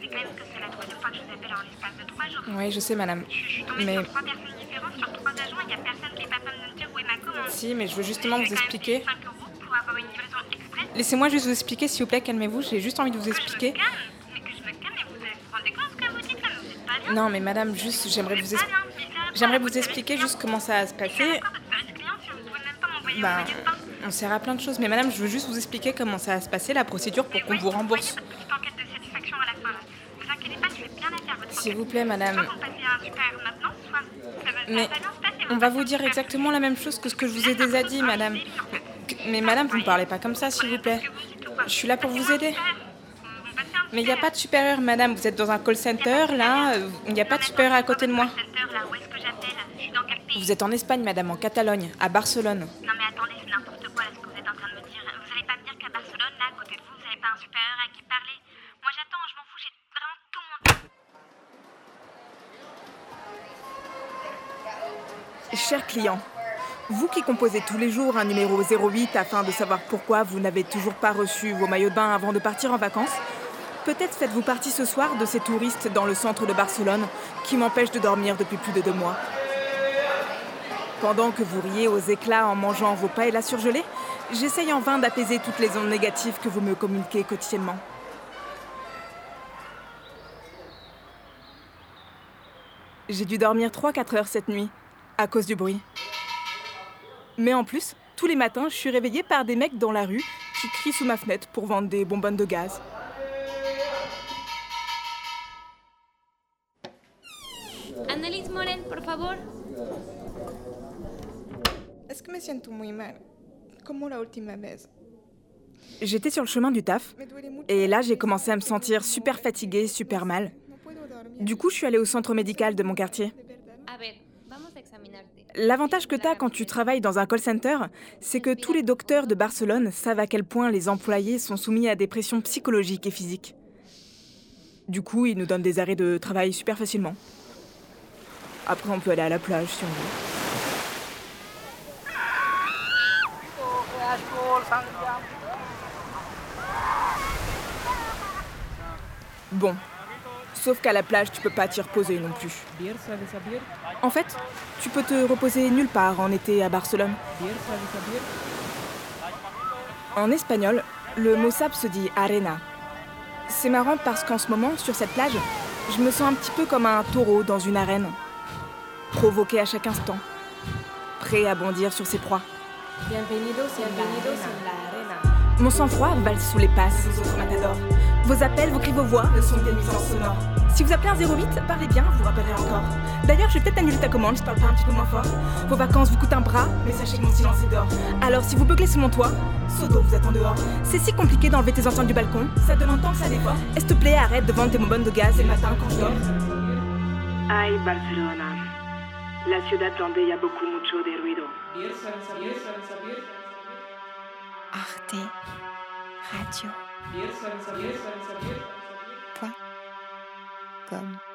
savez quand même que c'est la troisième fois que je vous appelle en l'espace de trois jours. Oui, je sais, madame. Je, je suis tombée Mais- sur trois personnes différentes, sur trois agents, il n'y a personne qui est capable de me dire où est ma commande. Si, mais je veux justement vous expliquer. payé 5 euros pour avoir une livraison express. Laissez-moi juste vous expliquer, s'il vous plaît, calmez-vous. J'ai juste envie de vous expliquer. Non, mais madame, juste, j'aimerais Vous es- j'aimerais vous expliquer juste comment ça va se passer. Ben, pain. on sert à plein de choses. Mais madame, je veux juste vous expliquer comment ça va se passer, la procédure pour qu'on vous rembourse. Voyez votre petite enquête de satisfaction à la fin là. Vous inquiétez pas, je vais bien la faire votre S'il vous plaît, madame. Soit vous me passez un super maintenant, soit ça va, ça Mais va bien se passer. On va vous dire exactement la même chose que ce que je vous ai déjà dit, madame. Mais madame, vous ne parlez pas comme ça, s'il vous plaît. Je suis là pour vous aider. Mais il n'y a pas de supérieur, madame. Vous êtes dans un call center, là. euh, Il n'y a pas de supérieur à côté de moi. Vous êtes en Espagne, madame, en Catalogne, à Barcelone. Non mais attendez, c'est n'importe quoi là ce que vous êtes en train de me dire. Vous allez pas me dire qu'à Barcelone, là, à côté de vous, vous n'avez pas un supérieur à qui parler Moi j'attends, je m'en fous, j'ai Chers clients, vous qui composez tous les jours un numéro 08 afin de savoir pourquoi vous n'avez toujours pas reçu vos maillots de bain avant de partir en vacances, peut-être faites-vous partie ce soir de ces touristes dans le centre de Barcelone qui m'empêchent de dormir depuis plus de deux mois. Pendant que vous riez aux éclats en mangeant vos paellas surgelées, j'essaye en vain d'apaiser toutes les ondes négatives que vous me communiquez quotidiennement. J'ai dû dormir 3-4 heures cette nuit, à cause du bruit. Mais en plus, tous les matins, je suis réveillée par des mecs dans la rue qui crient sous ma fenêtre pour vendre des bonbonnes de gaz. Annalise Moren, por favor. Est-ce que me siento muy mal? Como la última vez. J'étais sur le chemin du taf, et là j'ai commencé à me sentir super fatiguée, super mal. Du coup, je suis allée au centre médical de mon quartier. A ver. L'avantage que tu as quand tu travailles dans un call center, c'est que tous les docteurs de Barcelone savent à quel point les employés sont soumis à des pressions psychologiques et physiques. Du coup, ils nous donnent des arrêts de travail super facilement. Après, on peut aller à la plage si on veut. Bon. Sauf qu'à la plage, tu peux pas t'y reposer non plus. En fait, tu peux te reposer nulle part en été à Barcelone. En espagnol, le mot sable se dit arena. C'est marrant parce qu'en ce moment, sur cette plage, je me sens un petit peu comme un taureau dans une arène. Provoqué à chaque instant. Prêt à bondir sur ses proies. Mon sang-froid valse sous les passes. Vos appels, vos cris, vos voix ne sont que des nuisances sonores. Si vous appelez un 08, parlez bien, vous rappellerez encore. D'ailleurs, je vais peut-être annuler ta commande, je parle pas un petit peu moins fort. Vos vacances vous coûtent un bras, mais sachez que mon silence est d'or. Alors, si vous beuglez sous mon toit, Sodo vous attend dehors. C'est si compliqué d'enlever tes enceintes du balcon, ça demande tant que ça d'effort. Est-ce te plaît, arrête de vendre tes bonbonnes de gaz le matin quand je dors? Ay, Barcelona. La ciudad donde hay beaucoup mucho de ruido. Arte Radio. Point com.